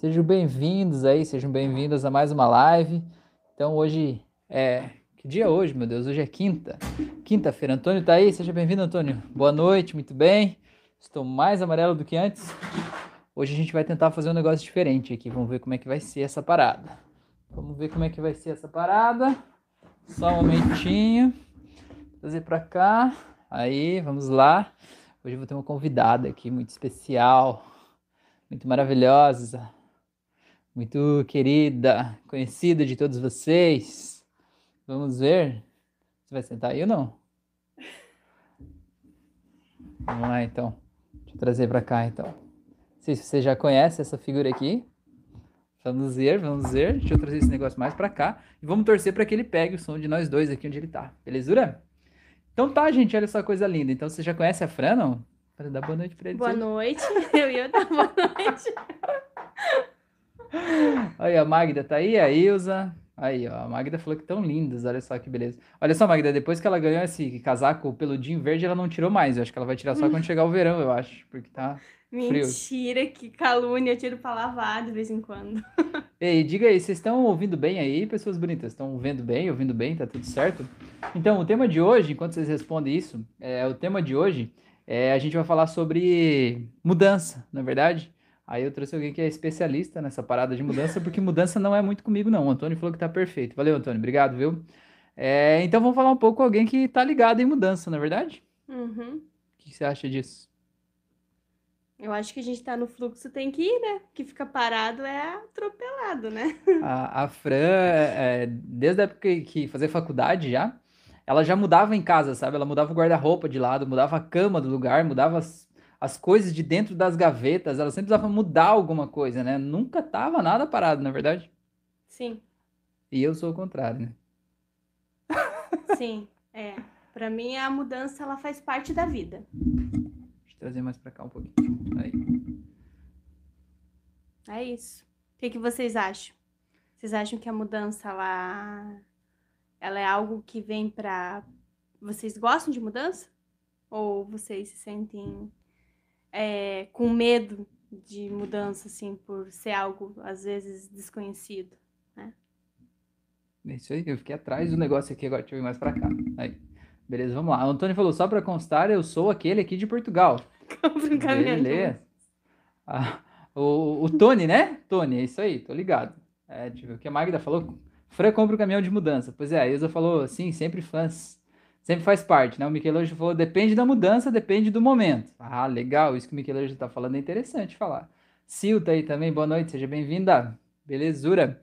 Sejam bem-vindos aí, sejam bem-vindas a mais uma live. Então hoje é. Que dia é hoje, meu Deus? Hoje é quinta. Quinta-feira. Antônio tá aí? Seja bem-vindo, Antônio. Boa noite, muito bem. Estou mais amarelo do que antes. Hoje a gente vai tentar fazer um negócio diferente aqui. Vamos ver como é que vai ser essa parada. Vamos ver como é que vai ser essa parada. Só um momentinho. Trazer para cá. Aí, vamos lá. Hoje eu vou ter uma convidada aqui muito especial, muito maravilhosa, muito querida, conhecida de todos vocês. Vamos ver. Você vai sentar aí ou não? Vamos lá então. Deixa eu trazer para cá então. Não sei se você já conhece essa figura aqui. Vamos ver, vamos ver. Deixa eu trazer esse negócio mais para cá. E vamos torcer para que ele pegue o som de nós dois aqui onde ele tá. Belezura? Então tá, gente, olha só coisa linda. Então você já conhece a Fran, não? Para dar boa noite para ele. Boa noite. Eu ia dar boa noite. Aí, a Magda tá aí, a Ilza. Aí, ó, a Magda falou que tão lindas, olha só que beleza. Olha só, Magda, depois que ela ganhou esse casaco peludinho verde, ela não tirou mais. Eu acho que ela vai tirar só quando chegar o verão, eu acho, porque tá Mentira, que calúnia, eu tiro pra lavar de vez em quando. Ei, diga aí, vocês estão ouvindo bem aí, pessoas bonitas? Estão vendo bem, ouvindo bem, tá tudo certo? Então, o tema de hoje, enquanto vocês respondem isso, é, o tema de hoje é a gente vai falar sobre mudança, na é verdade? Aí eu trouxe alguém que é especialista nessa parada de mudança, porque mudança não é muito comigo, não. O Antônio falou que tá perfeito. Valeu, Antônio. Obrigado, viu? É, então vamos falar um pouco com alguém que tá ligado em mudança, na é verdade? Uhum. O que você acha disso? Eu acho que a gente tá no fluxo, tem que ir, né? Que fica parado é atropelado, né? A, a Fran, é, desde a época que, que fazia faculdade já, ela já mudava em casa, sabe? Ela mudava o guarda-roupa de lado, mudava a cama do lugar, mudava as, as coisas de dentro das gavetas, ela sempre precisava mudar alguma coisa, né? Nunca tava nada parado, na verdade. Sim. E eu sou o contrário, né? Sim, é. Para mim a mudança ela faz parte da vida. Deixa eu trazer mais para cá um pouquinho. Aí. É isso. O que, que vocês acham? Vocês acham que a mudança ela, ela é algo que vem para vocês gostam de mudança? Ou vocês se sentem é, com medo de mudança, assim, por ser algo, às vezes, desconhecido, né? É isso aí, eu fiquei atrás do negócio aqui agora, deixa eu ir mais pra cá. Aí. Beleza, vamos lá. O Antônio falou, só para constar, eu sou aquele aqui de Portugal. Compre um caminhão. Beleza. Ah, o, o Tony, né? Tony, é isso aí, tô ligado. É, deixa eu ver o que a Magda falou. Fran compra o caminhão de mudança. Pois é, a Isa falou, sim, sempre fãs sempre faz parte, né? O Michelangelo falou, depende da mudança, depende do momento. Ah, legal, isso que o Michelangelo tá falando é interessante falar. Sil tá aí também, boa noite, seja bem-vinda. Belezura.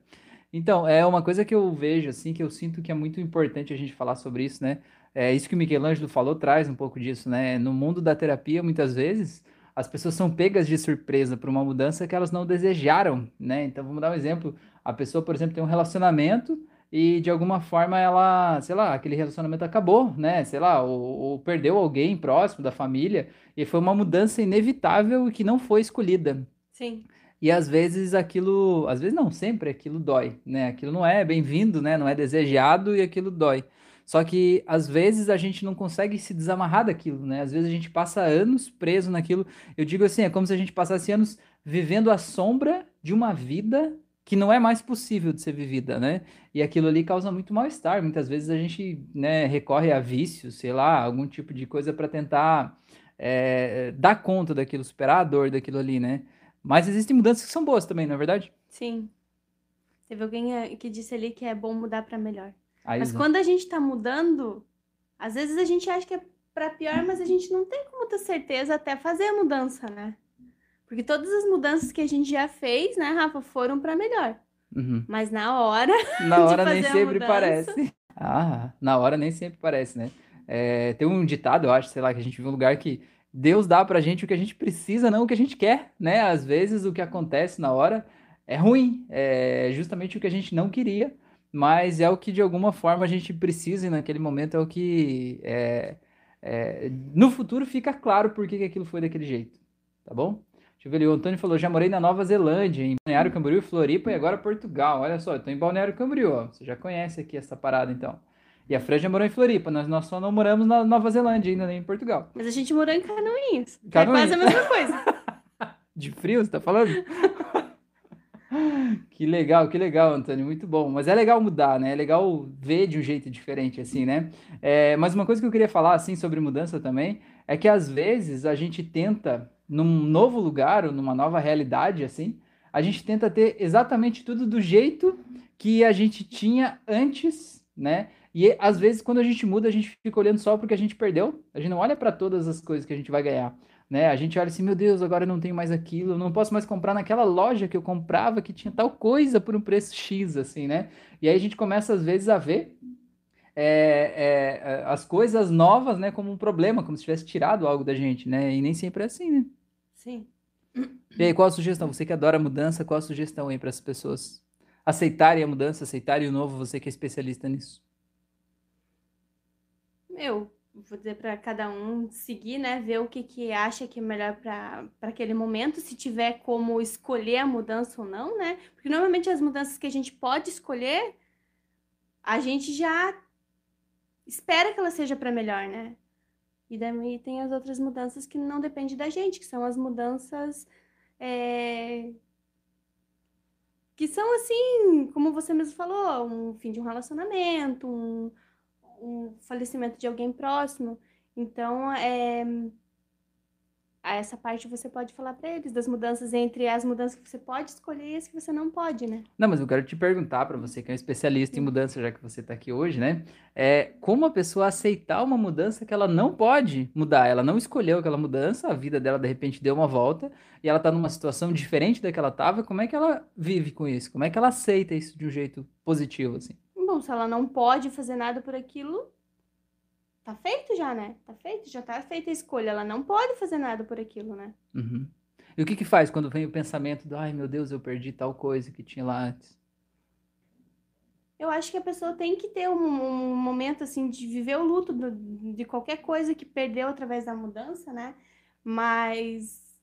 Então, é uma coisa que eu vejo, assim, que eu sinto que é muito importante a gente falar sobre isso, né? É isso que o Michelangelo falou, traz um pouco disso, né? No mundo da terapia, muitas vezes, as pessoas são pegas de surpresa por uma mudança que elas não desejaram, né? Então, vamos dar um exemplo. A pessoa, por exemplo, tem um relacionamento e de alguma forma ela, sei lá, aquele relacionamento acabou, né? Sei lá, ou, ou, perdeu alguém próximo da família e foi uma mudança inevitável e que não foi escolhida. Sim. E às vezes aquilo, às vezes não, sempre aquilo dói, né? Aquilo não é bem-vindo, né? Não é desejado e aquilo dói. Só que às vezes a gente não consegue se desamarrar daquilo, né? Às vezes a gente passa anos preso naquilo. Eu digo assim, é como se a gente passasse anos vivendo a sombra de uma vida que não é mais possível de ser vivida, né? E aquilo ali causa muito mal-estar. Muitas vezes a gente né, recorre a vícios, sei lá, algum tipo de coisa para tentar é, dar conta daquilo, superar a dor daquilo ali, né? Mas existem mudanças que são boas também, não é verdade? Sim. Teve alguém eh, que disse ali que é bom mudar para melhor. Aí, mas quando a gente está mudando, às vezes a gente acha que é para pior, mas a gente não tem como ter certeza até fazer a mudança, né? Porque todas as mudanças que a gente já fez, né, Rafa, foram para melhor. Uhum. Mas na hora. Na hora nem sempre mudança... parece. Ah, na hora nem sempre parece, né? É, tem um ditado, eu acho, sei lá, que a gente viu um lugar que Deus dá pra gente o que a gente precisa, não o que a gente quer, né? Às vezes o que acontece na hora é ruim, é justamente o que a gente não queria, mas é o que de alguma forma a gente precisa e naquele momento é o que é, é, no futuro fica claro por que, que aquilo foi daquele jeito, tá bom? Eu ver o Antônio falou, já morei na Nova Zelândia, em Balneário Camboriú, Floripa e agora Portugal. Olha só, eu tô em Balneário Camboriú, ó. Você já conhece aqui essa parada, então. E a Fran já morou em Floripa, nós, nós só não moramos na Nova Zelândia ainda, nem em Portugal. Mas a gente morou em Canoinhas, Canoinhas. é quase a mesma coisa. De frio, você tá falando? Que legal, que legal, Antônio, muito bom. Mas é legal mudar, né? É legal ver de um jeito diferente, assim, né? É, mas uma coisa que eu queria falar, assim, sobre mudança também, é que às vezes a gente tenta, num novo lugar ou numa nova realidade, assim, a gente tenta ter exatamente tudo do jeito que a gente tinha antes, né? E às vezes quando a gente muda, a gente fica olhando só porque a gente perdeu. A gente não olha para todas as coisas que a gente vai ganhar né? A gente olha assim, meu Deus, agora eu não tenho mais aquilo, não posso mais comprar naquela loja que eu comprava que tinha tal coisa por um preço X, assim, né? E aí a gente começa às vezes a ver é, é, as coisas novas, né, como um problema, como se tivesse tirado algo da gente, né? E nem sempre é assim, né? Sim. E aí, qual a sugestão? Você que adora mudança, qual a sugestão aí para as pessoas aceitarem a mudança, aceitarem o novo, você que é especialista nisso? Eu vou dizer para cada um seguir, né? Ver o que, que acha que é melhor para aquele momento, se tiver como escolher a mudança ou não, né? Porque normalmente as mudanças que a gente pode escolher, a gente já espera que ela seja para melhor, né? E daí tem as outras mudanças que não dependem da gente, que são as mudanças é... que são assim, como você mesmo falou, um fim de um relacionamento, um um falecimento de alguém próximo. Então, é, essa parte você pode falar para eles das mudanças entre as mudanças que você pode escolher e as que você não pode, né? Não, mas eu quero te perguntar para você que é um especialista em mudança, já que você está aqui hoje, né? É como a pessoa aceitar uma mudança que ela não pode mudar, ela não escolheu aquela mudança, a vida dela de repente deu uma volta e ela está numa situação diferente da que ela estava. Como é que ela vive com isso? Como é que ela aceita isso de um jeito positivo assim? bom, se ela não pode fazer nada por aquilo, tá feito já, né? Tá feito, já tá feita a escolha. Ela não pode fazer nada por aquilo, né? Uhum. E o que que faz quando vem o pensamento do, ai meu Deus, eu perdi tal coisa que tinha lá antes? Eu acho que a pessoa tem que ter um, um momento, assim, de viver o luto do, de qualquer coisa que perdeu através da mudança, né? Mas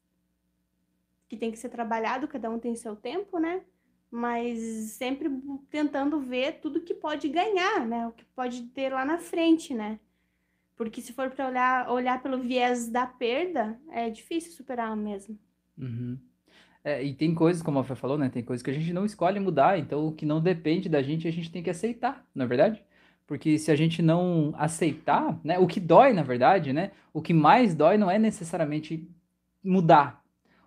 que tem que ser trabalhado, cada um tem seu tempo, né? mas sempre tentando ver tudo que pode ganhar, né? O que pode ter lá na frente, né? Porque se for para olhar, olhar pelo viés da perda, é difícil superar mesmo. Uhum. É, e tem coisas, como a Fê falou, né? Tem coisas que a gente não escolhe mudar, então o que não depende da gente, a gente tem que aceitar, não é verdade? Porque se a gente não aceitar, né? O que dói, na verdade, né? O que mais dói não é necessariamente mudar.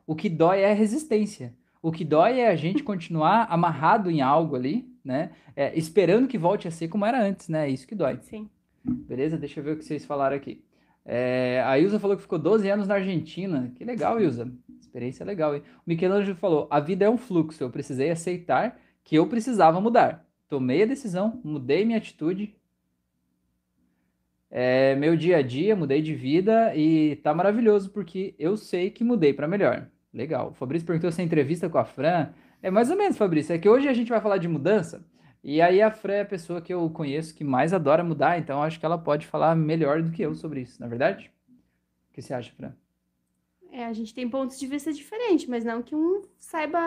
O que dói é a resistência. O que dói é a gente continuar amarrado em algo ali, né? É, esperando que volte a ser como era antes, né? É isso que dói. Sim. Beleza? Deixa eu ver o que vocês falaram aqui. É, a Ilza falou que ficou 12 anos na Argentina. Que legal, Ilza. Experiência legal, hein? O Michelangelo falou: a vida é um fluxo. Eu precisei aceitar que eu precisava mudar. Tomei a decisão, mudei minha atitude. É, meu dia a dia, mudei de vida e tá maravilhoso porque eu sei que mudei para melhor. Legal. O Fabrício perguntou se a entrevista com a Fran. É mais ou menos, Fabrício. É que hoje a gente vai falar de mudança. E aí a Fran é a pessoa que eu conheço que mais adora mudar, então acho que ela pode falar melhor do que eu sobre isso, na é verdade? O que você acha, Fran? É, a gente tem pontos de vista diferentes, mas não que um saiba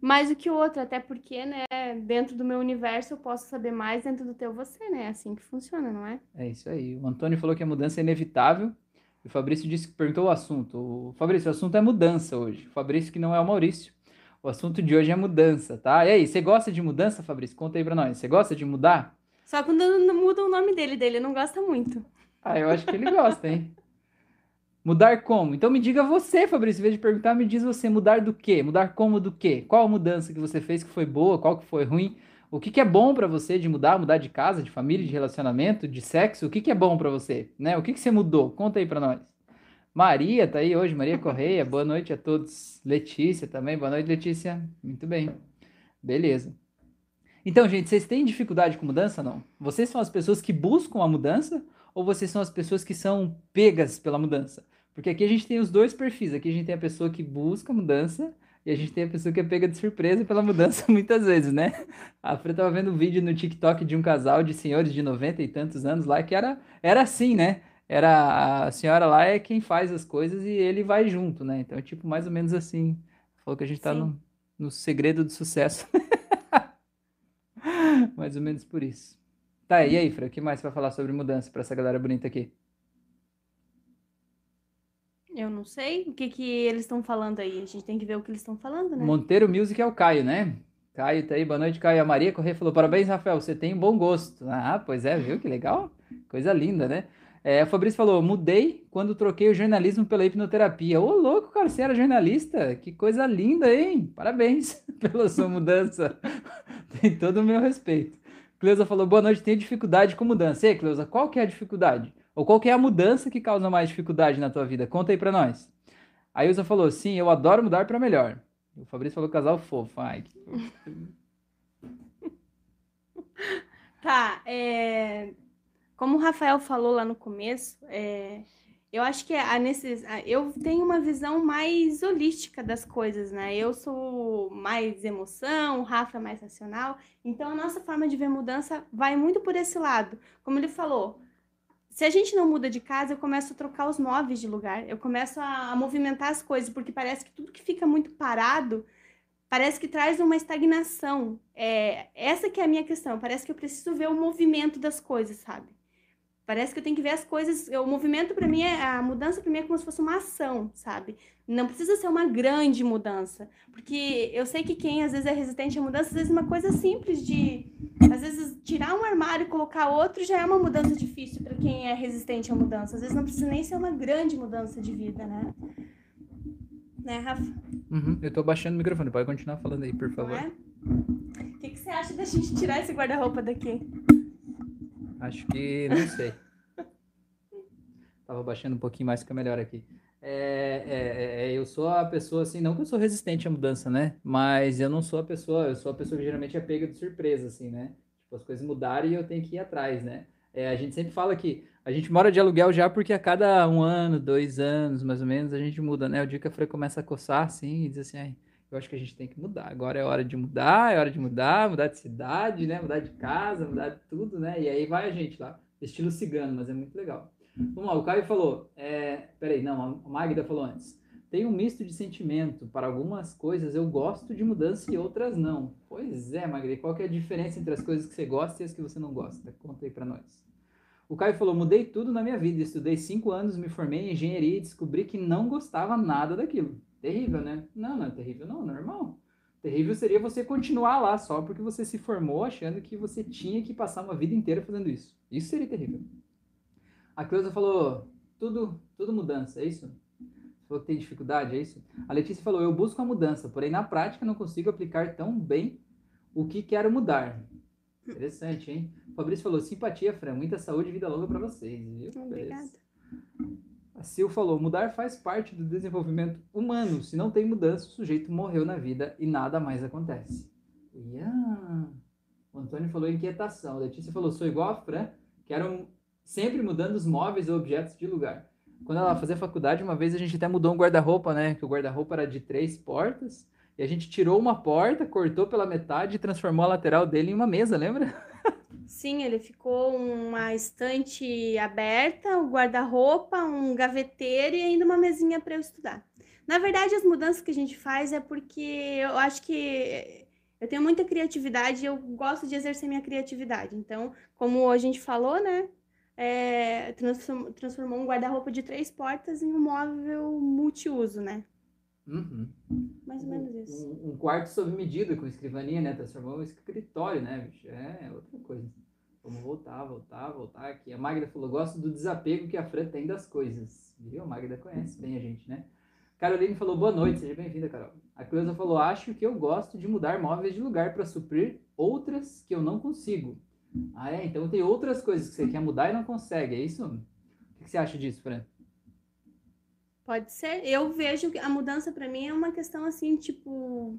mais do que o outro, até porque, né, dentro do meu universo eu posso saber mais dentro do teu você, né? É assim que funciona, não é? É isso aí. O Antônio falou que a mudança é inevitável o Fabrício disse que perguntou o assunto. O Fabrício, o assunto é mudança hoje. O Fabrício que não é o Maurício. O assunto de hoje é mudança, tá? E aí, você gosta de mudança, Fabrício? Conta aí pra nós. Você gosta de mudar? Só quando muda o nome dele, dele não gosta muito. Ah, eu acho que ele gosta, hein? Mudar como? Então me diga você, Fabrício, em vez de perguntar, me diz você, mudar do quê? Mudar como do quê? Qual a mudança que você fez que foi boa, qual que foi ruim? O que, que é bom para você de mudar? Mudar de casa, de família, de relacionamento, de sexo? O que, que é bom para você? Né? O que, que você mudou? Conta aí para nós. Maria tá aí hoje, Maria Correia. Boa noite a todos. Letícia também. Boa noite, Letícia. Muito bem. Beleza. Então, gente, vocês têm dificuldade com mudança não? Vocês são as pessoas que buscam a mudança ou vocês são as pessoas que são pegas pela mudança? Porque aqui a gente tem os dois perfis. Aqui a gente tem a pessoa que busca mudança e a gente tem a pessoa que é pega de surpresa pela mudança muitas vezes, né? A Fran tava vendo um vídeo no TikTok de um casal de senhores de 90 e tantos anos lá que era, era assim, né? Era a senhora lá é quem faz as coisas e ele vai junto, né? Então é tipo mais ou menos assim. Falou que a gente tá no, no segredo do sucesso. mais ou menos por isso. Tá, e aí, Fran, o que mais vai falar sobre mudança para essa galera bonita aqui? Eu não não sei o que, que eles estão falando aí. A gente tem que ver o que eles estão falando, né? Monteiro Music é o Caio, né? Caio tá aí, boa noite, Caio. A Maria Corrêa falou: parabéns, Rafael, você tem um bom gosto. Ah, pois é, viu? Que legal. Coisa linda, né? É, o Fabrício falou: mudei quando troquei o jornalismo pela hipnoterapia. Ô, louco, cara, você era jornalista? Que coisa linda, hein? Parabéns pela sua mudança. tem todo o meu respeito. Cleusa falou: boa noite, tenho dificuldade com mudança. E aí, Cleusa, qual que é a dificuldade? Ou qual que é a mudança que causa mais dificuldade na tua vida? Conta aí pra nós. A Ilza falou: sim, eu adoro mudar para melhor. O Fabrício falou casal fofo. Ai, que... Tá, é... como o Rafael falou lá no começo, é... eu acho que a necess... eu tenho uma visão mais holística das coisas, né? Eu sou mais emoção, o Rafa é mais racional, então a nossa forma de ver mudança vai muito por esse lado. Como ele falou, se a gente não muda de casa, eu começo a trocar os móveis de lugar, eu começo a, a, movimentar as coisas, porque parece que tudo que fica muito parado, parece que traz uma estagnação. É, essa que é a minha questão, parece que eu preciso ver o movimento das coisas, sabe? Parece que eu tenho que ver as coisas. O movimento para mim é a mudança para mim é como se fosse uma ação, sabe? Não precisa ser uma grande mudança, porque eu sei que quem às vezes é resistente à mudança, às vezes uma coisa simples de às vezes tirar um armário e colocar outro já é uma mudança difícil para quem é resistente à mudança. Às vezes não precisa nem ser uma grande mudança de vida, né? Né, Rafa? Uhum, eu tô baixando o microfone, pode continuar falando aí, por favor. É? O que, que você acha da gente tirar esse guarda-roupa daqui? Acho que não sei. Tava baixando um pouquinho mais, fica melhor aqui. É, é, é, eu sou a pessoa assim, não que eu sou resistente à mudança, né? Mas eu não sou a pessoa, eu sou a pessoa que geralmente é pega de surpresa, assim, né? Tipo, as coisas mudarem e eu tenho que ir atrás, né? É, a gente sempre fala que a gente mora de aluguel já porque a cada um ano, dois anos, mais ou menos, a gente muda, né? O dia que a Fran começa a coçar, assim, e diz assim, ai, eu acho que a gente tem que mudar. Agora é hora de mudar, é hora de mudar, mudar de cidade, né? Mudar de casa, mudar de tudo, né? E aí vai a gente lá, estilo cigano, mas é muito legal. Vamos lá, o Caio falou, é... peraí, não, a Magda falou antes. Tem um misto de sentimento. Para algumas coisas eu gosto de mudança e outras não. Pois é, Magda, qual que é a diferença entre as coisas que você gosta e as que você não gosta? Conta aí para nós. O Caio falou: mudei tudo na minha vida. Estudei cinco anos, me formei em engenharia e descobri que não gostava nada daquilo. Terrível, né? Não, não é terrível, não, normal. Terrível seria você continuar lá só porque você se formou achando que você tinha que passar uma vida inteira fazendo isso. Isso seria terrível. A Cleusa falou, tudo, tudo mudança, é isso? Falou que tem dificuldade, é isso? A Letícia falou, eu busco a mudança, porém na prática não consigo aplicar tão bem o que quero mudar. Interessante, hein? O Fabrício falou, simpatia, Fran, muita saúde e vida longa para vocês, viu? Obrigada. A Sil falou: mudar faz parte do desenvolvimento humano. Se não tem mudança, o sujeito morreu na vida e nada mais acontece. Yeah. O Antônio falou inquietação. A Letícia falou: sou igual a Fran, quero sempre mudando os móveis ou objetos de lugar. Quando ela fazia faculdade, uma vez a gente até mudou um guarda-roupa, né? Que o guarda-roupa era de três portas. E a gente tirou uma porta, cortou pela metade e transformou a lateral dele em uma mesa, lembra? Sim, ele ficou uma estante aberta, um guarda-roupa, um gaveteiro e ainda uma mesinha para eu estudar. Na verdade, as mudanças que a gente faz é porque eu acho que eu tenho muita criatividade e eu gosto de exercer minha criatividade. Então, como a gente falou, né? É, transformou um guarda-roupa de três portas em um móvel multiuso, né? Uhum. Mais ou menos isso. Um, um, quarto sob medida com escrivaninha, né? Transformou um escritório, né, bicho? É outra coisa. Vamos voltar, voltar, voltar aqui. A Magda falou: gosto do desapego que a Fran tem das coisas. Viu? A Magda conhece bem a gente, né? Caroline falou: boa noite, seja bem-vinda, Carol. A Cleusa falou: acho que eu gosto de mudar móveis de lugar para suprir outras que eu não consigo. Ah, é? Então tem outras coisas que você quer mudar e não consegue, é isso? O que você acha disso, Fran? Pode ser. Eu vejo que a mudança para mim é uma questão assim, tipo,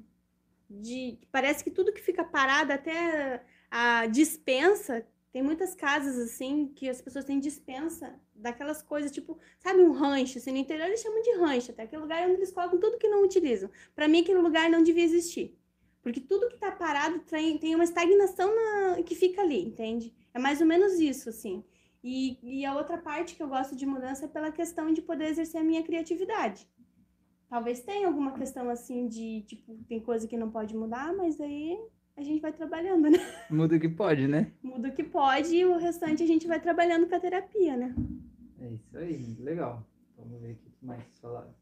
de parece que tudo que fica parado, até a dispensa, tem muitas casas assim que as pessoas têm dispensa daquelas coisas, tipo, sabe, um rancho, assim, no interior eles chamam de rancho, até aquele lugar onde eles colocam tudo que não utilizam. Para mim aquele lugar não devia existir. Porque tudo que tá parado tem, tem uma estagnação na, que fica ali, entende? É mais ou menos isso, assim. E, e a outra parte que eu gosto de mudança é pela questão de poder exercer a minha criatividade. Talvez tenha alguma questão assim de, tipo, tem coisa que não pode mudar, mas aí a gente vai trabalhando, né? Muda o que pode, né? Muda o que pode e o restante a gente vai trabalhando com a terapia, né? É isso aí, muito legal. Vamos ver aqui. mais falaram?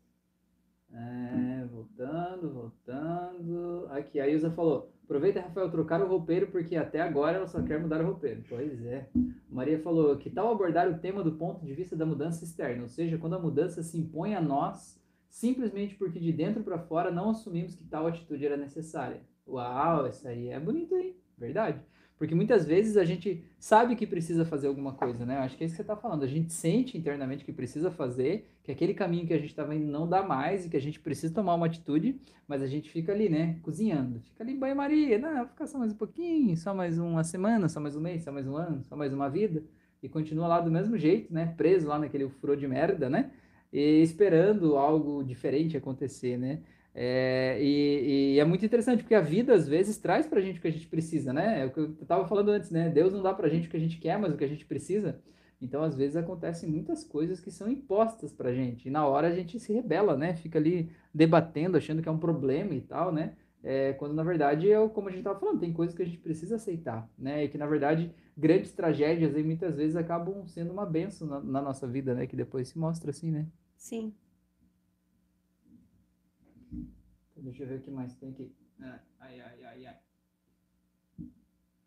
É, voltando, voltando. Aqui, a Ilza falou: aproveita, Rafael, trocar o roupeiro, porque até agora ela só quer mudar o roupeiro. Pois é. Maria falou: que tal abordar o tema do ponto de vista da mudança externa? Ou seja, quando a mudança se impõe a nós, simplesmente porque de dentro para fora não assumimos que tal atitude era necessária. Uau, isso aí é bonito, hein? Verdade. Porque muitas vezes a gente sabe que precisa fazer alguma coisa, né? Acho que é isso que você está falando. A gente sente internamente que precisa fazer, que aquele caminho que a gente estava indo não dá mais e que a gente precisa tomar uma atitude, mas a gente fica ali, né? Cozinhando. Fica ali em banho-maria. Não, vou ficar só mais um pouquinho, só mais uma semana, só mais um mês, só mais um ano, só mais uma vida. E continua lá do mesmo jeito, né? Preso lá naquele furo de merda, né? E esperando algo diferente acontecer, né? É, e, e, é muito interessante, porque a vida às vezes traz pra gente o que a gente precisa, né? É o que eu estava falando antes, né? Deus não dá pra gente o que a gente quer, mas o que a gente precisa. Então, às vezes, acontecem muitas coisas que são impostas pra gente. E na hora a gente se rebela, né? Fica ali debatendo, achando que é um problema e tal, né? É, quando na verdade é como a gente estava falando, tem coisas que a gente precisa aceitar, né? E que na verdade grandes tragédias aí muitas vezes acabam sendo uma benção na, na nossa vida, né? Que depois se mostra assim, né? Sim. Deixa eu ver o que mais tem aqui. Ah, ai, ai, ai, ai.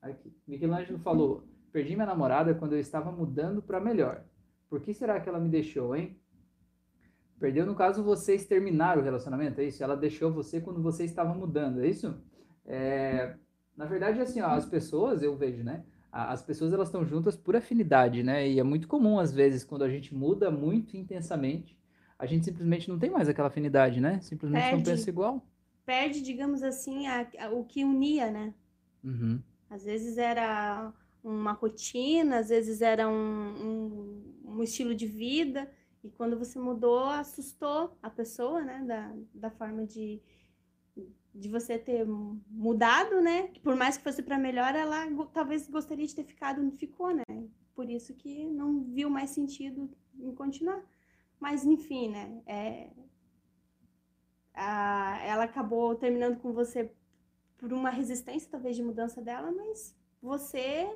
Aqui. Michelangelo falou: Perdi minha namorada quando eu estava mudando para melhor. Por que será que ela me deixou, hein? Perdeu, no caso, vocês terminaram o relacionamento, é isso? Ela deixou você quando você estava mudando, é isso? É, na verdade, assim, ó, as pessoas, eu vejo, né? As pessoas, elas estão juntas por afinidade, né? E é muito comum, às vezes, quando a gente muda muito intensamente, a gente simplesmente não tem mais aquela afinidade, né? Simplesmente perde, não pensa igual. Perde, digamos assim, a, a, o que unia, né? Uhum. Às vezes era uma rotina, às vezes era um, um, um, estilo de vida, e quando você mudou, assustou a pessoa, né? Da, da forma de, de você ter mudado, né? Por mais que fosse para melhor, ela talvez gostaria de ter ficado onde ficou, né? Por isso que não viu mais sentido em continuar. Mas, enfim, né? É, a, ela acabou terminando com você por uma resistência, talvez, de mudança dela, mas você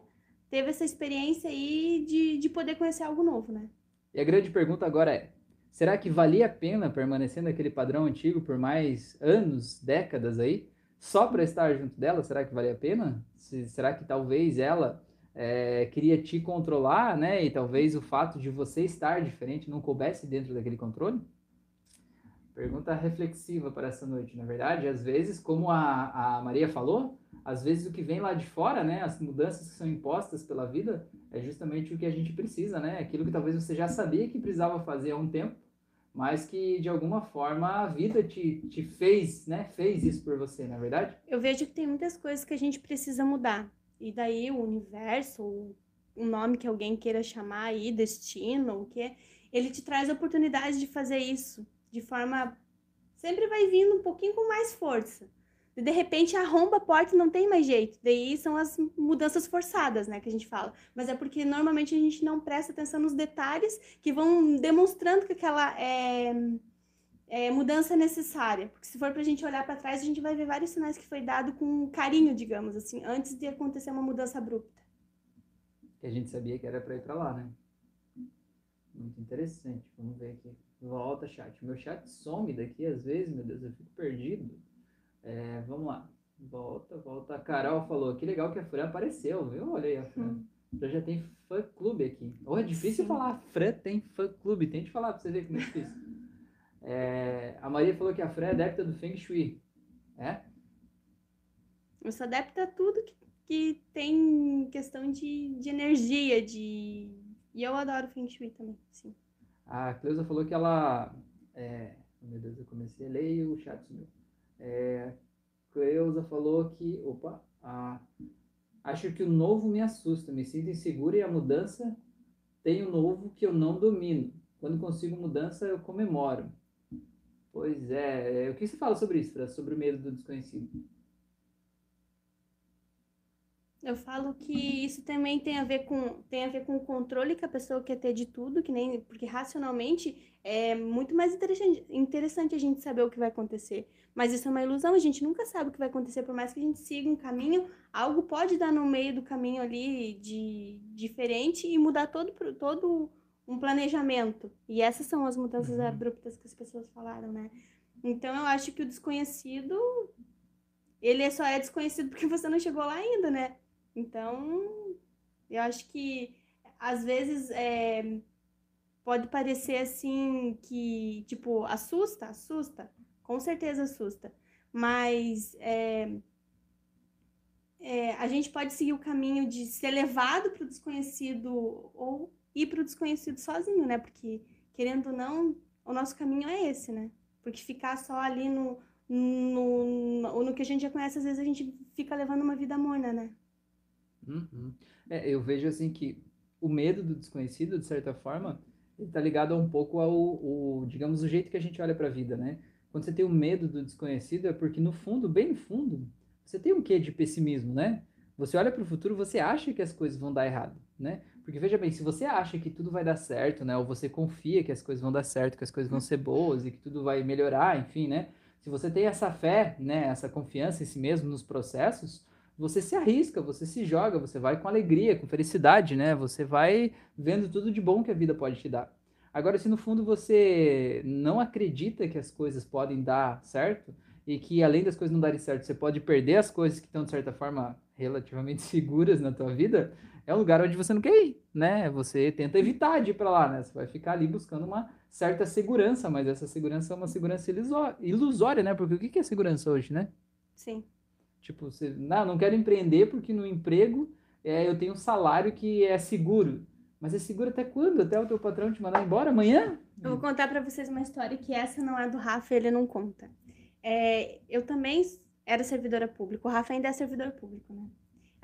teve essa experiência aí de, de poder conhecer algo novo, né? E a grande pergunta agora é: será que valia a pena permanecer naquele padrão antigo por mais anos, décadas aí, só para estar junto dela? Será que valia a pena? Se, será que talvez ela é, queria te controlar, né? E talvez o fato de você estar diferente não coubesse dentro daquele controle? Pergunta reflexiva para essa noite, na verdade. Às vezes, como a, a Maria falou, às vezes o que vem lá de fora, né? As mudanças que são impostas pela vida, é justamente o que a gente precisa, né? Aquilo que talvez você já sabia que precisava fazer há um tempo, mas que de alguma forma a vida te, te fez, né? Fez isso por você, na é verdade? Eu vejo que tem muitas coisas que a gente precisa mudar. E daí o universo, o nome que alguém queira chamar aí, destino, o que ele te traz a oportunidade de fazer isso de forma sempre vai vindo um pouquinho com mais força. E de repente arromba a porta e não tem mais jeito. Daí são as mudanças forçadas, né, que a gente fala. Mas é porque normalmente a gente não presta atenção nos detalhes que vão demonstrando que aquela é, é, mudança necessária. Porque se for para a gente olhar para trás, a gente vai ver vários sinais que foi dado com carinho, digamos assim, antes de acontecer uma mudança abrupta. Que a gente sabia que era para ir para lá, né? Muito interessante. Vamos ver aqui. Volta, chat. Meu chat some daqui às vezes, meu Deus, eu fico perdido. É, vamos lá. Volta, volta. A Carol falou, que legal que a Fran apareceu, viu? Olha aí a Fran. Hum. Já, já tem fã clube aqui. Oh, é difícil Sim. falar. Fran tem fã clube. Tente falar pra você ver como é difícil. É, a Maria falou que a Fran é adepta do Feng Shui. É? Eu sou adepta a tudo que, que tem questão de, de energia, de. E eu adoro Feng Shui também, sim. A Cleusa falou que ela. É, meu Deus, eu comecei a ler e o chat sumiu. É, Cleusa falou que. Opa! A, acho que o novo me assusta, me sinto insegura e a mudança tem o novo que eu não domino. Quando consigo mudança, eu comemoro. Pois é. é o que você fala sobre isso? Sobre o medo do desconhecido? Eu falo que isso também tem a ver com tem a ver com o controle que a pessoa quer ter de tudo, que nem porque racionalmente é muito mais interessante, interessante a gente saber o que vai acontecer. Mas isso é uma ilusão, a gente nunca sabe o que vai acontecer, por mais que a gente siga um caminho, algo pode dar no meio do caminho ali de diferente e mudar todo todo um planejamento. E essas são as mudanças Uhum. abruptas que as pessoas falaram, né? Então eu acho que o desconhecido, ele só é desconhecido porque você não chegou lá ainda, né? Então, eu acho que às vezes é, pode parecer assim que, tipo, assusta, assusta, com certeza assusta. Mas é, é, a gente pode seguir o caminho de ser levado para o desconhecido ou ir para o desconhecido sozinho, né? Porque, querendo ou não, o nosso caminho é esse, né? Porque ficar só ali no, no, no, no que a gente já conhece, às vezes a gente fica levando uma vida morna, né? Uhum. É, eu vejo assim que o medo do desconhecido, de certa forma, ele tá ligado um pouco ao, o, digamos, o jeito que a gente olha para a vida, né? Quando você tem o medo do desconhecido, é porque no fundo, bem no fundo, você tem um quê de pessimismo, né? Você olha para o futuro, você acha que as coisas vão dar errado, né? Porque veja bem, se você acha que tudo vai dar certo, né? Ou você confia que as coisas vão dar certo, que as coisas vão ser boas e que tudo vai melhorar, enfim, né? Se você tem essa fé, né? Essa confiança em si mesmo, nos processos, você se arrisca, você se joga, você vai com alegria, com felicidade, né? Você vai vendo tudo de bom que a vida pode te dar. Agora, se no fundo você não acredita que as coisas podem dar certo e que além das coisas não darem certo, você pode perder as coisas que estão de certa forma relativamente seguras na tua vida, é um lugar onde você não quer ir, né? Você tenta evitar de ir para lá, né? Você vai ficar ali buscando uma certa segurança, mas essa segurança é uma segurança ilusó- ilusória, né? Porque o que que é segurança hoje, né? Sim. Tipo, você, não, não quero empreender porque no emprego é, eu tenho um salário que é seguro. Mas é seguro até quando? Até o teu patrão te mandar embora amanhã? Eu vou contar para vocês uma história que essa não é do Rafa, ele não conta. É, eu também era servidora pública, o Rafa ainda é servidor público, né?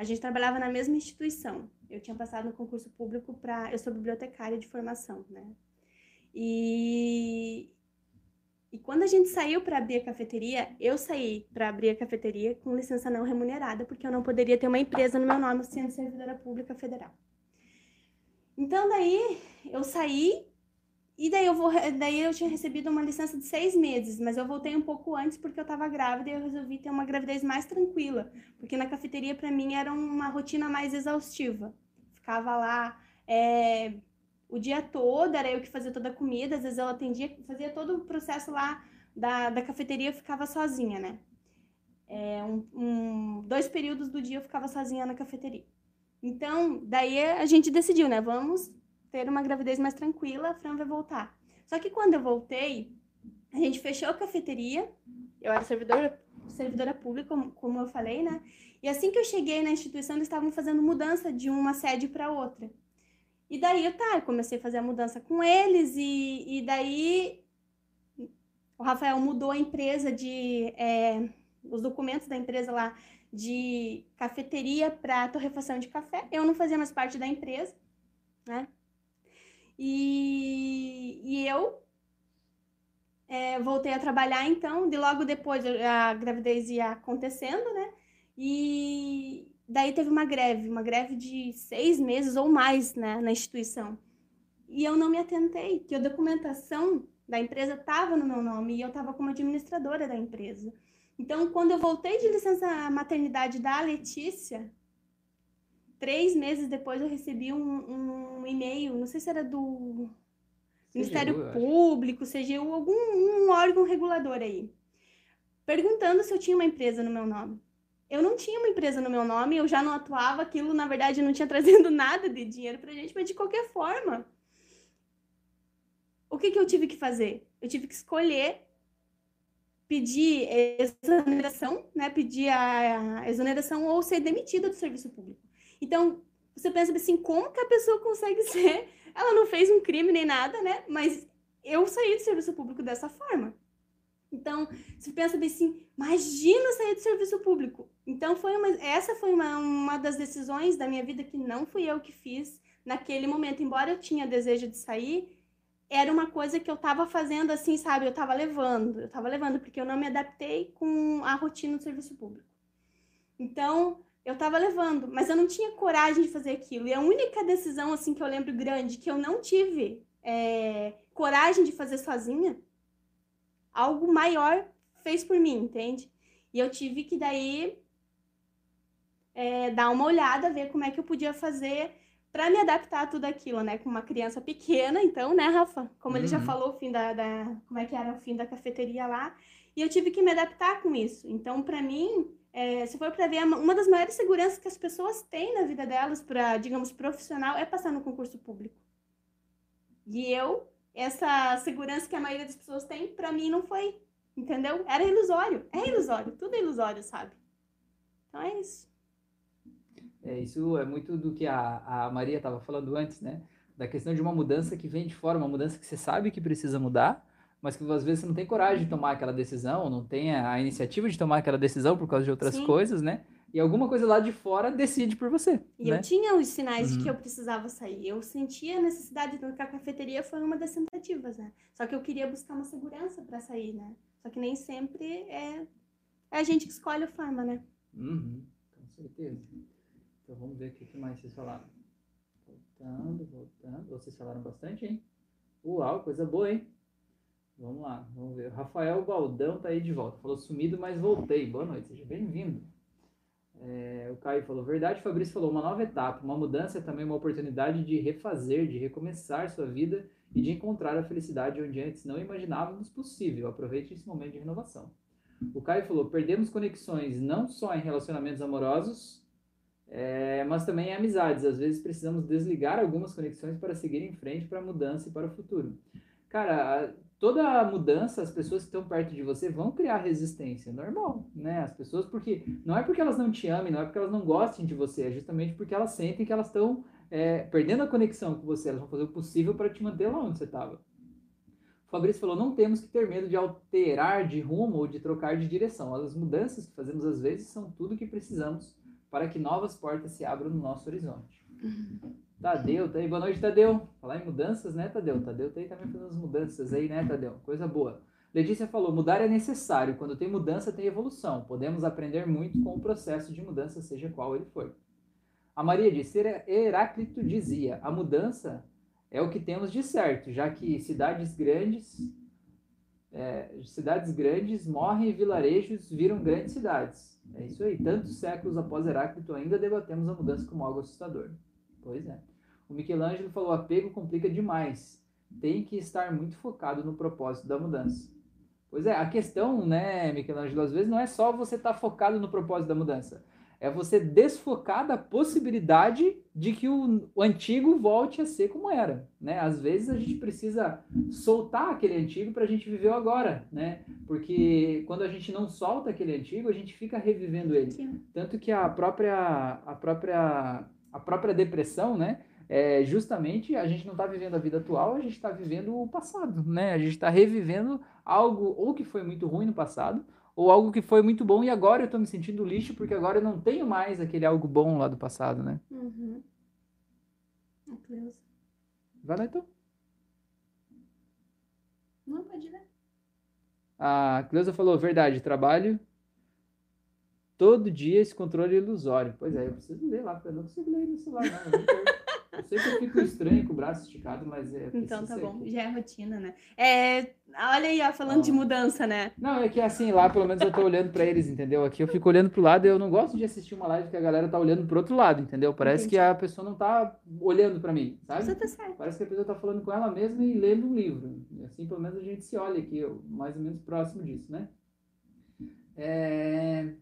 A gente trabalhava na mesma instituição. Eu tinha passado no concurso público para. Eu sou bibliotecária de formação, né? E, e quando a gente saiu para abrir a cafeteria, eu saí para abrir a cafeteria com licença não remunerada, porque eu não poderia ter uma empresa no meu nome sendo servidora pública federal. Então, daí eu saí e daí eu, vou, daí eu tinha recebido uma licença de seis meses, mas eu voltei um pouco antes porque eu estava grávida e eu resolvi ter uma gravidez mais tranquila, porque na cafeteria para mim era uma rotina mais exaustiva. Ficava lá é, o dia todo, era eu que fazia toda a comida, às vezes eu atendia, fazia todo o processo lá da, da cafeteria, eu ficava sozinha, né? É, um, um, dois períodos do dia eu ficava sozinha na cafeteria. Então, daí a gente decidiu, né? Vamos ter uma gravidez mais tranquila, a Fran vai voltar. Só que quando eu voltei, a gente fechou a cafeteria, eu era servidora, servidora pública, como, eu falei, né? E assim que eu cheguei na instituição, eles estavam fazendo mudança de uma sede para outra. E daí, tá, eu comecei a fazer a mudança com eles, e, e daí o Rafael mudou a empresa de. É, os documentos da empresa lá de cafeteria para torrefação de café. Eu não fazia mais parte da empresa, né? E, e eu é, voltei a trabalhar então, de logo depois a gravidez ia acontecendo, né? E daí teve uma greve, uma greve de seis meses ou mais né, na instituição. E eu não me atentei, que a documentação da empresa estava no meu nome e eu estava como administradora da empresa. Então, quando eu voltei de licença maternidade da Letícia, três meses depois eu recebi um, um e-mail, não sei se era do Ministério CGU, acho. Público, CGU, algum um órgão regulador aí, perguntando se eu tinha uma empresa no meu nome. Eu não tinha uma empresa no meu nome, eu já não atuava, aquilo na verdade não tinha trazido nada de dinheiro pra gente, mas de qualquer forma, o que, que eu tive que fazer? Eu tive que escolher pedir exoneração, né? Pedir a exoneração ou ser demitida do serviço público. Então, você pensa assim, como que a pessoa consegue ser? Ela não fez um crime nem nada, né? Mas eu saí do serviço público dessa forma. Então, você pensa bem assim, imagina sair do serviço público. Então, foi uma, essa foi uma, uma das decisões da minha vida que não fui eu que fiz naquele momento. Embora eu tinha desejo de sair, era uma coisa que eu estava fazendo assim, sabe? Eu estava levando, eu estava levando, porque eu não me adaptei com a rotina do serviço público. Então, eu estava levando, mas eu não tinha coragem de fazer aquilo. E a única decisão, assim, que eu lembro grande, que eu não tive é, coragem de fazer sozinha, algo maior fez por mim, entende? E eu tive que daí é, dar uma olhada, ver como é que eu podia fazer para me adaptar a tudo aquilo, né? Com uma criança pequena, então, né, Rafa? Como ele já Uhum. falou, o fim da, da- Como é que era o fim da cafeteria lá. E eu tive que me adaptar com isso. Então, para mim, é, se for para ver, uma das maiores seguranças que as pessoas têm na vida delas, para, digamos, profissional, é passar no concurso público. E eu, essa segurança que a maioria das pessoas tem, para mim não foi. Entendeu? Era ilusório. É ilusório. Tudo é ilusório, sabe? Então é isso. É, isso é muito do que a, a Maria estava falando antes, né? Da questão de uma mudança que vem de fora, uma mudança que você sabe que precisa mudar, mas que às vezes você não tem coragem de tomar aquela decisão, não tem a, iniciativa de tomar aquela decisão por causa de outras Sim. coisas, né? E alguma coisa lá de fora decide por você, E né? eu tinha os sinais de que Uhum. eu precisava sair. Eu sentia a necessidade de ir a cafeteria foi uma das tentativas, né? Só que eu queria buscar uma segurança para sair, né? Só que nem sempre é, é a gente que escolhe a forma, né? Uhum, com certeza. Então vamos ver o que que mais vocês falaram. Voltando, voltando. Vocês falaram bastante, hein? Uau, coisa boa, hein? Vamos lá, vamos ver. Rafael Baldão tá aí de volta. Falou sumido, mas voltei. Boa noite, seja bem-vindo. É, o Caio falou, verdade, o Fabrício falou, uma nova etapa, uma mudança é também uma oportunidade de refazer, de recomeçar sua vida e de encontrar a felicidade onde antes não imaginávamos possível. Aproveite esse momento de renovação. O Caio falou, perdemos conexões não só em relacionamentos amorosos, é, mas também em amizades. Às vezes precisamos desligar algumas conexões para seguir em frente para a mudança e para o futuro. Cara, toda mudança, as pessoas que estão perto de você vão criar resistência, é normal, né? As pessoas, porque não é porque elas não te amem, não é porque elas não gostem de você, é justamente porque elas sentem que elas estão é, perdendo a conexão com você, elas vão fazer o possível para te manter lá onde você estava. O Fabrício falou: não temos que ter medo de alterar de rumo ou de trocar de direção. As mudanças que fazemos às vezes são tudo que precisamos para que novas portas se abram no nosso horizonte. Tadeu, tá aí. Boa noite, Tadeu. Falar em mudanças, né, Tadeu? Tadeu tá aí também fazendo as mudanças aí, né, Tadeu? Coisa boa. Letícia falou: mudar é necessário. Quando tem mudança, tem evolução. Podemos aprender muito com o processo de mudança, seja qual ele for. A Maria disse: Heráclito dizia: a mudança é o que temos de certo, já que cidades grandes, é, cidades grandes morrem e vilarejos viram grandes cidades. É isso aí. Tantos séculos após Heráclito, ainda debatemos a mudança como algo assustador. Pois é. O Michelangelo falou: apego complica demais. Tem que estar muito focado no propósito da mudança. Pois é, a questão, né, Michelangelo, às vezes não é só você estar focado no propósito da mudança. É você desfocar da possibilidade de que o, o antigo volte a ser como era, né? Às vezes a gente precisa soltar aquele antigo para a gente viver o agora, né? Porque quando a gente não solta aquele antigo, a gente fica revivendo ele. Tanto que a própria, a própria, a própria depressão, né? É justamente a gente não está vivendo a vida atual, a gente está vivendo o passado, né? A gente está revivendo algo ou que foi muito ruim no passado, ou algo que foi muito bom e agora eu estou me sentindo lixo porque agora eu não tenho mais aquele algo bom lá do passado, né? Uhum. Cleusa. Vai lá então. Não, pode ler. A Cleusa falou, verdade, trabalho todo dia esse controle ilusório. Pois é, eu preciso ler lá, porque eu não consigo ler no celular, não. Eu, eu sei que eu fico estranho com o braço esticado, mas é. Então tá bom, aqui. já é rotina, né? É, olha aí, ó, falando de Ah. mudança, né? Não, é que assim, lá pelo menos eu tô olhando pra eles, entendeu? Aqui eu fico olhando pro lado e eu não gosto de assistir uma live que a galera tá olhando pro outro lado, entendeu? Parece que Entendi. a pessoa não tá olhando pra mim, sabe? Você tá certo. Parece que a pessoa tá falando com ela mesma e lendo um livro. Assim, pelo menos a gente se olha aqui, mais ou menos próximo disso, né? É...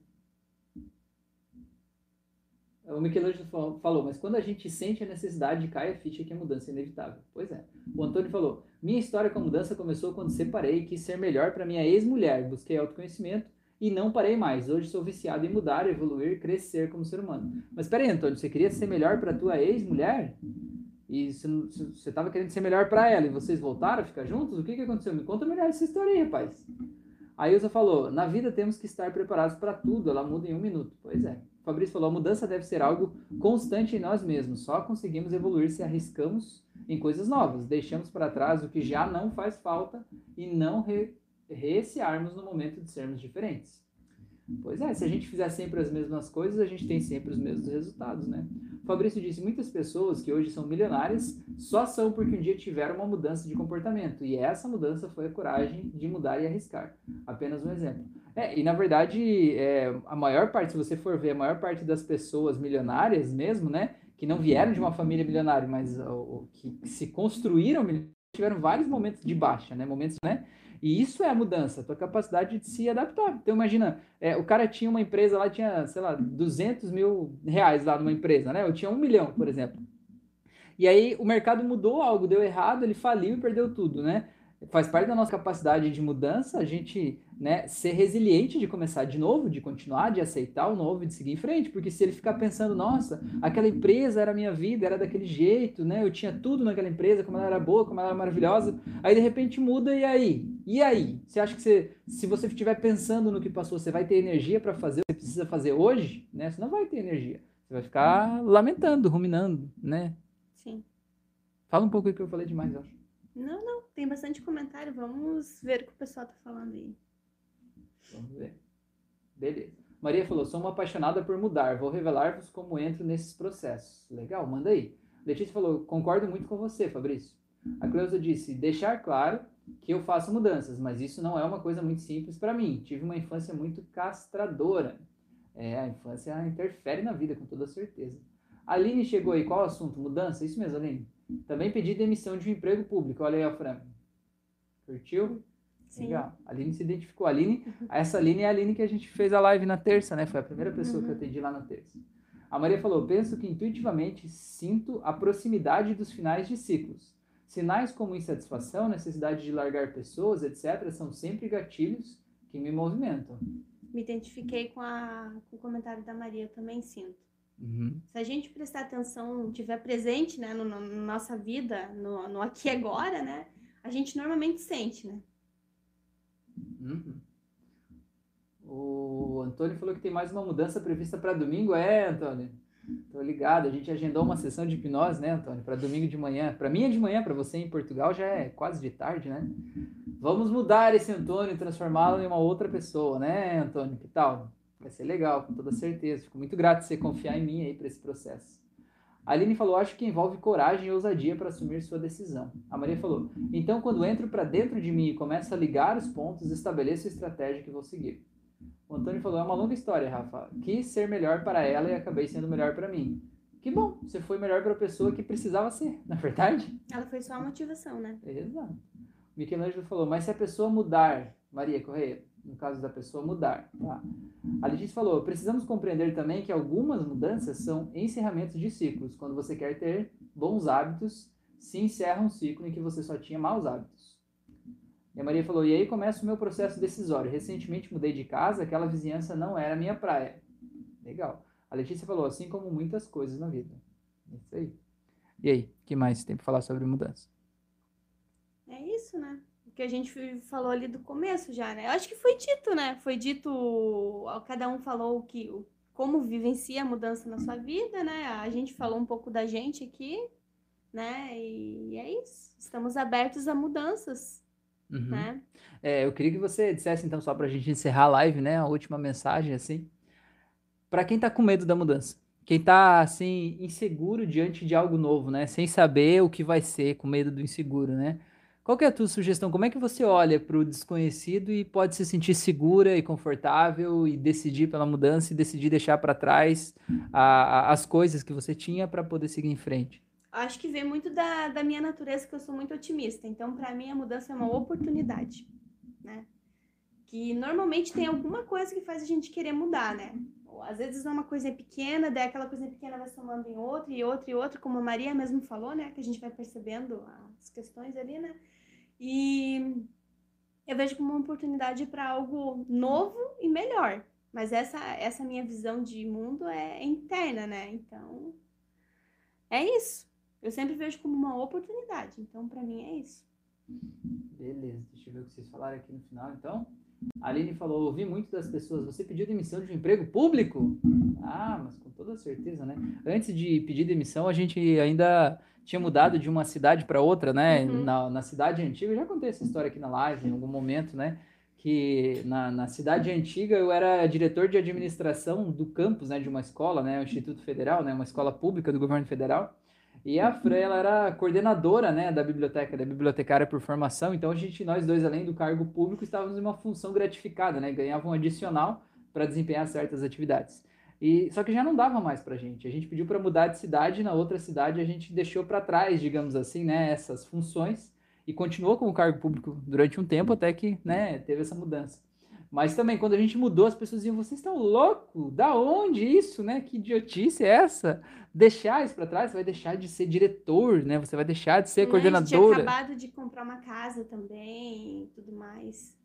O Michelangelo fa- falou, mas quando a gente sente a necessidade, cai a ficha que a mudança é inevitável. Pois é. O Antônio falou, minha história com a mudança começou quando separei e quis ser melhor para minha ex-mulher. Busquei autoconhecimento e não parei mais. Hoje sou viciado em mudar, evoluir, crescer como ser humano. Mas peraí, Antônio, você queria ser melhor para tua ex-mulher? E você não- você você tava querendo ser melhor para ela e vocês voltaram a ficar juntos? O que, que aconteceu? Me conta melhor essa história aí, rapaz. A Ilza falou: na vida temos que estar preparados para tudo, ela muda em um minuto. Pois é. Fabrício falou: a mudança deve ser algo constante em nós mesmos. Só conseguimos evoluir se arriscamos em coisas novas, deixamos para trás o que já não faz falta e não re recearmos no momento de sermos diferentes. Pois é, se a gente fizer sempre as mesmas coisas, a gente tem sempre os mesmos resultados, né? Fabrício disse: muitas pessoas que hoje são milionárias só são porque um dia tiveram uma mudança de comportamento. E essa mudança foi a coragem de mudar e arriscar. Apenas um exemplo. É, e na verdade, é, a maior parte, se você for ver, a maior parte das pessoas milionárias mesmo, né? Que não vieram de uma família milionária, mas ó, que se construíram tiveram vários momentos de baixa, né? Momentos, né? E isso é a mudança, a tua capacidade de se adaptar. Então, imagina, é, o cara tinha uma empresa lá, tinha, sei lá, 200 mil reais lá numa empresa, né? Eu tinha um milhão, por exemplo. E aí o mercado mudou, algo deu errado, ele faliu e perdeu tudo, né? Faz parte da nossa capacidade de mudança a gente né, ser resiliente de começar de novo, de continuar, de aceitar o novo e de seguir em frente. Porque se ele ficar pensando, nossa, aquela empresa era a minha vida, era daquele jeito, né? Eu tinha tudo naquela empresa, como ela era boa, como ela era maravilhosa. Aí de repente muda e aí? E aí? Você acha que você, se você estiver pensando no que passou, você vai ter energia para fazer o que você precisa fazer hoje? Né? Você não vai ter energia. Você vai ficar lamentando, ruminando, né? Sim. Fala um pouco o que eu falei demais, eu acho. Não, não, tem bastante comentário. Vamos ver o que o pessoal tá falando aí. Vamos ver. Beleza. Maria falou: sou uma apaixonada por mudar. Vou revelar-vos como entro nesses processos. Legal, manda aí. Letícia falou: concordo muito com você, Fabrício. A Cleusa disse: deixar claro que eu faço mudanças, mas isso não é uma coisa muito simples para mim. Tive uma infância muito castradora. É, a infância interfere na vida, com toda certeza. A Aline chegou aí, qual o assunto? Mudança? Isso mesmo, Aline? Também pedi demissão de um emprego público. Olha aí, Fran. Curtiu? Sim. Legal. A Aline se identificou. A Aline, essa Aline é a Aline que a gente fez a live na terça, né? Foi a primeira pessoa que eu atendi lá na terça. A Maria falou: penso que intuitivamente sinto a proximidade dos finais de ciclos. Sinais como insatisfação, necessidade de largar pessoas, etc., são sempre gatilhos que me movimentam. Me identifiquei com, a, com o comentário da Maria, eu também sinto. Uhum. Se a gente prestar atenção, tiver presente, né, no, no- na nossa vida, no, no aqui e agora, né, a gente normalmente sente, né? Uhum. O Antônio falou que tem mais uma mudança prevista para domingo. É, Antônio. Tô ligado. A gente agendou uma sessão de hipnose, né, Antônio? Para domingo de manhã. Para mim é de manhã, para você em Portugal já é quase de tarde, né? Vamos mudar esse Antônio e transformá-lo em uma outra pessoa, né, Antônio? Que tal? Vai ser legal, com toda certeza. Fico muito grato de você confiar em mim aí para esse processo. A Aline falou: acho que envolve coragem e ousadia para assumir sua decisão. A Maria falou: então, quando entro para dentro de mim e começo a ligar os pontos, estabeleço a estratégia que vou seguir. O Antônio falou: é uma longa história, Rafa. Quis ser melhor para ela e acabei sendo melhor para mim. Que bom, você foi melhor para a pessoa que precisava ser, na é verdade? Ela foi só a motivação, né? Exato. Michelangelo falou: mas se a pessoa mudar, Maria Correia, no caso da pessoa mudar, tá? A Letícia falou: precisamos compreender também que algumas mudanças são encerramentos de ciclos. Quando você quer ter bons hábitos, se encerra um ciclo em que você só tinha maus hábitos. E a Maria falou: e aí começa o meu processo decisório. Recentemente mudei de casa, aquela vizinhança não era minha praia. Legal. A Letícia falou: assim como muitas coisas na vida. Isso aí. E aí, o que mais tem para falar sobre mudança? É isso, né? Que a gente falou ali do começo já, né? Eu acho que foi dito, né? Foi dito, cada um falou o que, como vivencia a mudança na sua vida, né? A gente falou um pouco da gente aqui, né? E é isso. Estamos abertos a mudanças, Uhum. né? É, eu queria que você dissesse, então, só para a gente encerrar a live, né? A última mensagem, assim. Para quem tá com medo da mudança, quem tá, assim, inseguro diante de algo novo, né? Sem saber o que vai ser, com medo do inseguro, né? Qual que é a tua sugestão? Como é que você olha para o desconhecido e pode se sentir segura e confortável e decidir pela mudança e decidir deixar para trás a- a- as coisas que você tinha para poder seguir em frente? Acho que vem muito da, da minha natureza, que eu sou muito otimista. Então, para mim, a mudança é uma oportunidade, né? Que normalmente tem alguma coisa que faz a gente querer mudar, né? Às vezes é uma coisa pequena, daí aquela coisa pequena vai somando em outra, e outra, e outra, como a Maria mesmo falou, né? Que a gente vai percebendo as questões ali, né? E eu vejo como uma oportunidade para algo novo e melhor. Mas essa, essa minha visão de mundo é interna, né? Então, é isso. Eu sempre vejo como uma oportunidade. Então, para mim, é isso. Beleza, deixa eu ver o que vocês falaram aqui no final, então. A Aline falou, ouvi muito das pessoas, você pediu demissão de um emprego público? Ah, mas com toda certeza, né? Antes de pedir demissão, a gente ainda tinha mudado de uma cidade para outra, né? Uhum. Na, na cidade antiga, eu já contei essa história aqui na live em algum momento, né? que na, na cidade antiga eu era diretor de administração do campus, né, de uma escola, né, o Instituto Federal, né, uma escola pública do governo federal. E a Fran, ela era coordenadora, né, da biblioteca, da bibliotecária por formação. Então a gente, nós dois, além do cargo público, estávamos em uma função gratificada, né, ganhavam um adicional para desempenhar certas atividades. E só que já não dava mais para a gente. A gente pediu para mudar de cidade, na outra cidade a gente deixou para trás, digamos assim, né, essas funções e continuou como cargo público durante um tempo até que né, teve essa mudança. Mas também, quando a gente mudou, as pessoas diziam: vocês estão loucos? Da onde isso, né? Que idiotice é essa? Deixar isso para trás, você vai deixar de ser diretor, né? Você vai deixar de ser Né, coordenadora. A gente tinha acabado de comprar uma casa também e tudo mais.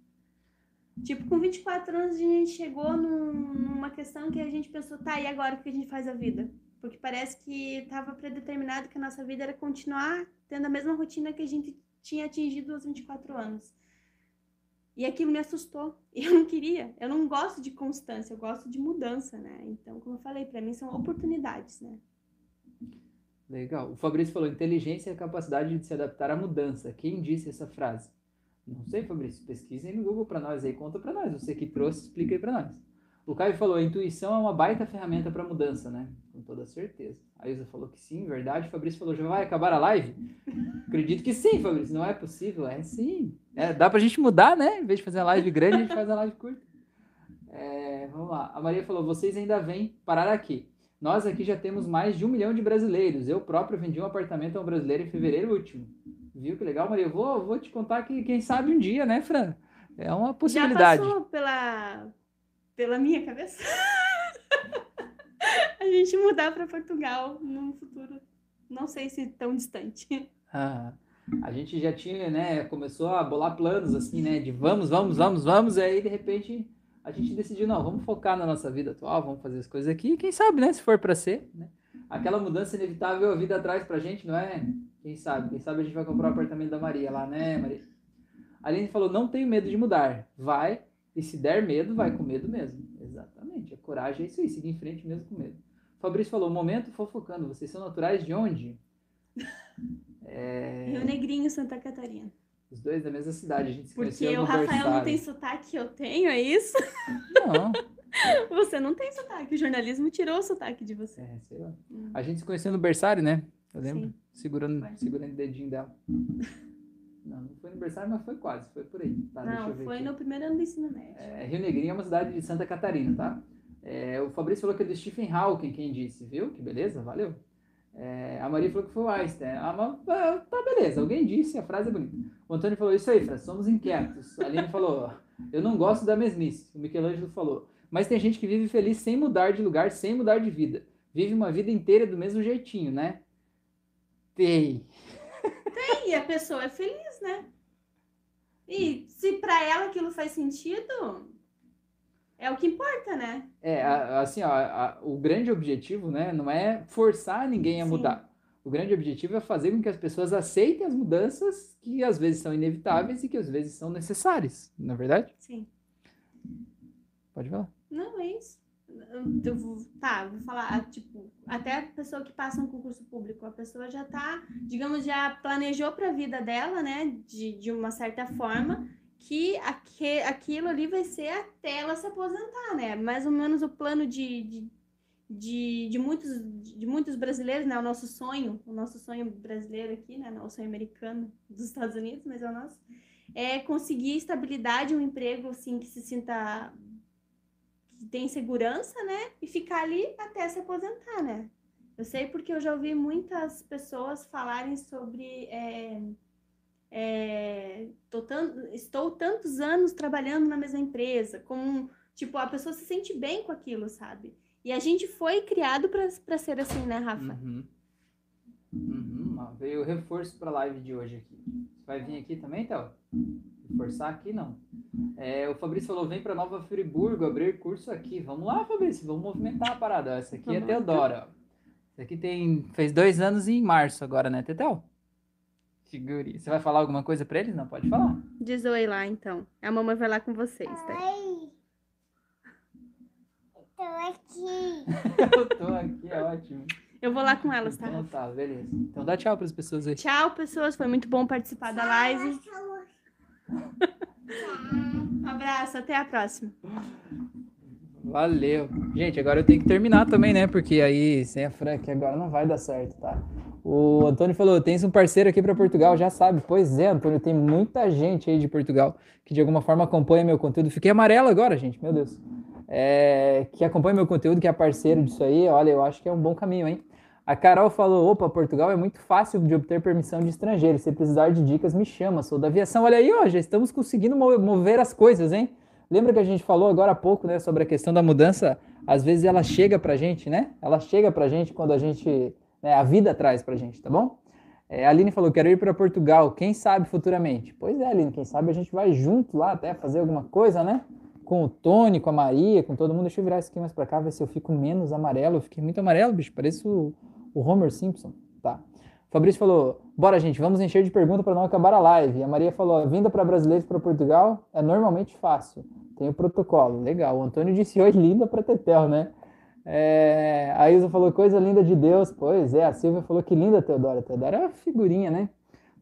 Tipo, com 24 anos a gente chegou num- numa questão que a gente pensou, tá, e agora o que a gente faz a vida? Porque parece que estava predeterminado que a nossa vida era continuar tendo a mesma rotina que a gente tinha atingido aos 24 anos. E aquilo me assustou. Eu não queria. Eu não gosto de constância, eu gosto de mudança, né? Então, como eu falei, para mim são oportunidades, né? Legal. O Fabrício falou: inteligência é a capacidade de se adaptar à mudança. Quem disse essa frase? Não sei, Fabrício. Pesquisem no Google para nós aí, conta para nós. Você que trouxe, explica aí para nós. O Caio falou: a intuição é uma baita ferramenta para mudança, né? Com toda certeza. A Ilza falou que sim, verdade. O Fabrício falou: já vai acabar a live? Acredito que sim, Fabrício. Não é possível? É sim. É, dá pra gente mudar, né? Em vez de fazer a live grande, a gente faz a live curta. É, vamos lá. A Maria falou: vocês ainda vêm parar aqui. Nós aqui já temos mais de um milhão de brasileiros. Eu próprio vendi um apartamento a um brasileiro em fevereiro último. Viu que legal, Maria? Eu vou, vou te contar que quem sabe um dia, né, Fran? É uma possibilidade. Já passou pela, pela minha cabeça? a gente mudar para Portugal num futuro, não sei se tão distante. Ah, a gente já tinha, né? Começou a bolar planos assim, né? De vamos, vamos, vamos, vamos. E aí, de repente, a gente decidiu, não, vamos focar na nossa vida atual, vamos fazer as coisas aqui. E quem sabe, né? Se for para ser, né? Aquela mudança inevitável a vida traz pra gente, não é? Quem sabe? Quem sabe a gente vai comprar o apartamento da Maria lá, né, Maria? A Aline falou, não tenho medo de mudar. Vai, e se der medo, vai com medo mesmo. Exatamente. A coragem é isso aí, seguir em frente mesmo com medo. Fabrício falou, momento fofocando. Vocês são naturais de onde? É... Rio Negrinho, Santa Catarina. Os dois da mesma cidade, a gente se Porque o Rafael não tem sotaque que eu tenho, é isso? Não, Você não tem sotaque, o jornalismo tirou o sotaque de você. é, sei lá. Hum. A gente se conheceu no berçário, né? Eu lembro, Sim. segurando, Foi. segurando o dedinho dela. Não, não foi no berçário, mas foi quase, foi por aí. Tá, não, foi aqui. no primeiro ano do ensino médio. É, Rio Negrinho é uma cidade de Santa Catarina, tá? É, o Fabrício falou que é do Stephen Hawking, quem disse, viu? Que beleza, valeu. É, a Maria falou que foi o Einstein. Ah, ah, tá, beleza, alguém disse, a frase é bonita. O Antônio falou, isso aí, Fran, somos inquietos. A Aline falou, eu não gosto da mesmice. O Michelangelo falou, mas tem gente que vive feliz sem mudar de lugar, sem mudar de vida. Vive uma vida inteira do mesmo jeitinho, né? Tem. E a pessoa é feliz, né? E se pra ela aquilo faz sentido, é o que importa, né? É, assim, ó, a- o grande objetivo, né, não é forçar ninguém a Sim. mudar. O grande objetivo é fazer com que as pessoas aceitem as mudanças que às vezes são inevitáveis e que às vezes são necessárias, não é verdade? Sim. Pode falar. Não, é isso. Eu- vou- tá, vou falar, tipo, até a pessoa que passa um concurso público, a pessoa já tá, digamos, já planejou para a vida dela, né, de, de uma certa forma, que aque, aquilo ali vai ser até ela se aposentar, né? Mais ou menos o plano de, de, de, de muitos, de muitos brasileiros, né? O nosso sonho, o nosso sonho brasileiro aqui, né? O sonho americano dos Estados Unidos, mas é o nosso, é conseguir estabilidade, um emprego, assim, que se sinta tem segurança, né? E ficar ali até se aposentar, né? Eu sei porque eu já ouvi muitas pessoas falarem sobre é, é, tô tan- estou tantos anos trabalhando na mesma empresa, como tipo a pessoa se sente bem com aquilo, sabe? E a gente foi criado para ser assim, né, Rafa? Uhum. Uhum, veio reforço para a live de hoje aqui. Você vai vir aqui também, Théo? Reforçar aqui, não. É, o Fabrício falou, vem para Nova Friburgo abrir curso aqui. Vamos lá, Fabrício, vamos movimentar a parada. Essa aqui é. Teodora. Essa aqui tem, fez dois anos em março agora, né, Tetel? Figure. Você vai falar alguma coisa para eles? Não, pode falar. Diz oi lá, então. A mamãe vai lá com vocês, tá? Oi. Tô aqui. Eu tô aqui, é ótimo. Eu vou lá com elas, tá? Então tá, beleza. Então dá tchau para as pessoas aí. Tchau, pessoas. Foi muito bom participar da live. Tchau. Um abraço, até a próxima. Valeu. Gente, agora eu tenho que terminar também, né? Porque aí, sem a Frank, agora não vai dar certo, tá? O Antônio falou: tens um parceiro aqui para Portugal, já sabe. Pois é, Antônio, tem muita gente aí de Portugal que de alguma forma acompanha meu conteúdo. Fiquei amarelo agora, gente, meu Deus. É, que acompanha meu conteúdo, que é parceiro disso aí. Olha, eu acho que é um bom caminho, hein? A Carol falou: opa, Portugal é muito fácil de obter permissão de estrangeiro. Se precisar de dicas, me chama. Sou da aviação. Olha aí, ó, já estamos conseguindo mover as coisas, hein? Lembra que a gente falou agora há pouco, né, sobre a questão da mudança? Às vezes ela chega pra gente, né? Ela chega pra gente quando a gente. Né, a vida traz pra gente, tá bom? É, a Aline falou: quero ir para Portugal, quem sabe futuramente? Pois é, Aline, quem sabe a gente vai junto lá até fazer alguma coisa, né? Com o Tony, com a Maria, com todo mundo. Deixa eu virar isso aqui mais pra cá, ver se eu fico menos amarelo. Eu fiquei muito amarelo, bicho, pareço o Homer Simpson. Tá. Fabrício falou: bora, gente, vamos encher de perguntas para não acabar a live. A Maria falou: vinda para brasileiros para Portugal é normalmente fácil. Tem o protocolo. Legal. O Antônio disse: oi, linda para Tetel, né? É... A Isa falou: coisa linda de Deus. Pois é. A Silvia falou: que linda, Teodora. Teodora é uma figurinha, né?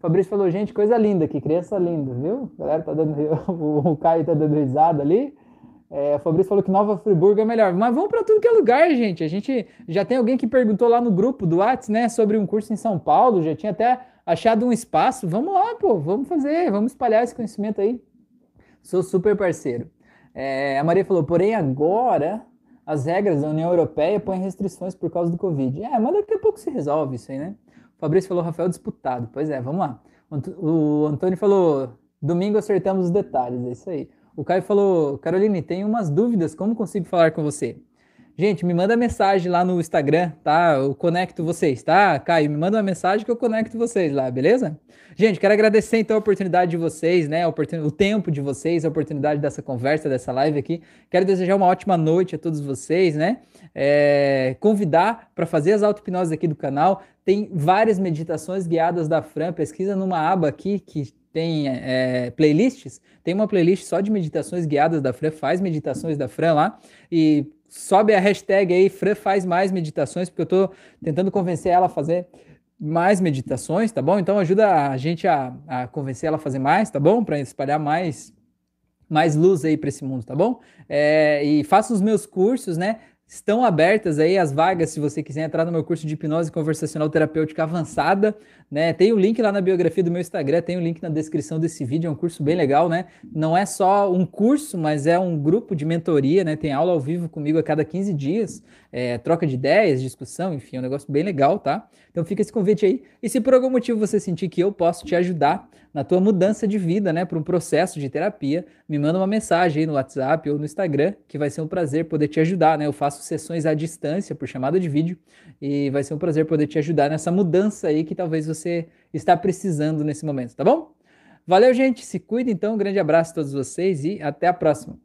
Fabrício falou: gente, coisa linda, que criança linda, viu? A galera tá dando. o Caio tá dando risada ali. É, Fabrício falou que Nova Friburgo é melhor. Mas vamos para tudo que é lugar, gente. A gente já tem alguém que perguntou lá no grupo do Whats, né, sobre um curso em São Paulo. Já tinha até achado um espaço. Vamos lá, pô. Vamos fazer. Vamos espalhar esse conhecimento aí. Sou super parceiro. É, a Maria falou, porém agora as regras da União Europeia põem restrições por causa do Covid. É, mas daqui a pouco se resolve isso aí, né? O Fabrício falou, Rafael disputado. Pois é, vamos lá. O Antônio falou, domingo acertamos os detalhes. É isso aí. O Caio falou: Caroline, tenho umas dúvidas, como consigo falar com você? Gente, me manda mensagem lá no Instagram, tá? Eu conecto vocês, tá? Caio, me manda uma mensagem que eu conecto vocês lá, beleza? Gente, quero agradecer então a oportunidade de vocês, né? O tempo de vocês, a oportunidade dessa conversa, dessa live aqui. Quero desejar uma ótima noite a todos vocês, né? É, convidar para fazer as auto-hipnoses aqui do canal. Tem várias meditações guiadas da Fran. Pesquisa numa aba aqui que tem é, playlists, tem uma playlist só de meditações guiadas da Fran, faz meditações da Fran lá, e sobe a hashtag aí, Fran faz mais meditações, porque eu estou tentando convencer ela a fazer mais meditações, tá bom? Então ajuda a gente a, a convencer ela a fazer mais, tá bom? Para espalhar mais mais luz aí para esse mundo, tá bom? É, e faça os meus cursos, né? Estão abertas aí as vagas se você quiser entrar no meu curso de hipnose conversacional terapêutica avançada, né? Tem o link lá na biografia do meu Instagram, tem o link na descrição desse vídeo, é um curso bem legal, né? Não é só um curso, mas é um grupo de mentoria, né? Tem aula ao vivo comigo a cada 15 dias, é, troca de ideias, discussão, enfim, é um negócio bem legal, tá? Então fica esse convite aí. E se por algum motivo você sentir que eu posso te ajudar na tua mudança de vida, né, para um processo de terapia, me manda uma mensagem aí no WhatsApp ou no Instagram, que vai ser um prazer poder te ajudar, né? Eu faço sessões à distância por chamada de vídeo e vai ser um prazer poder te ajudar nessa mudança aí que talvez você está precisando nesse momento, tá bom? Valeu, gente, se cuida então, um grande abraço a todos vocês e até a próxima.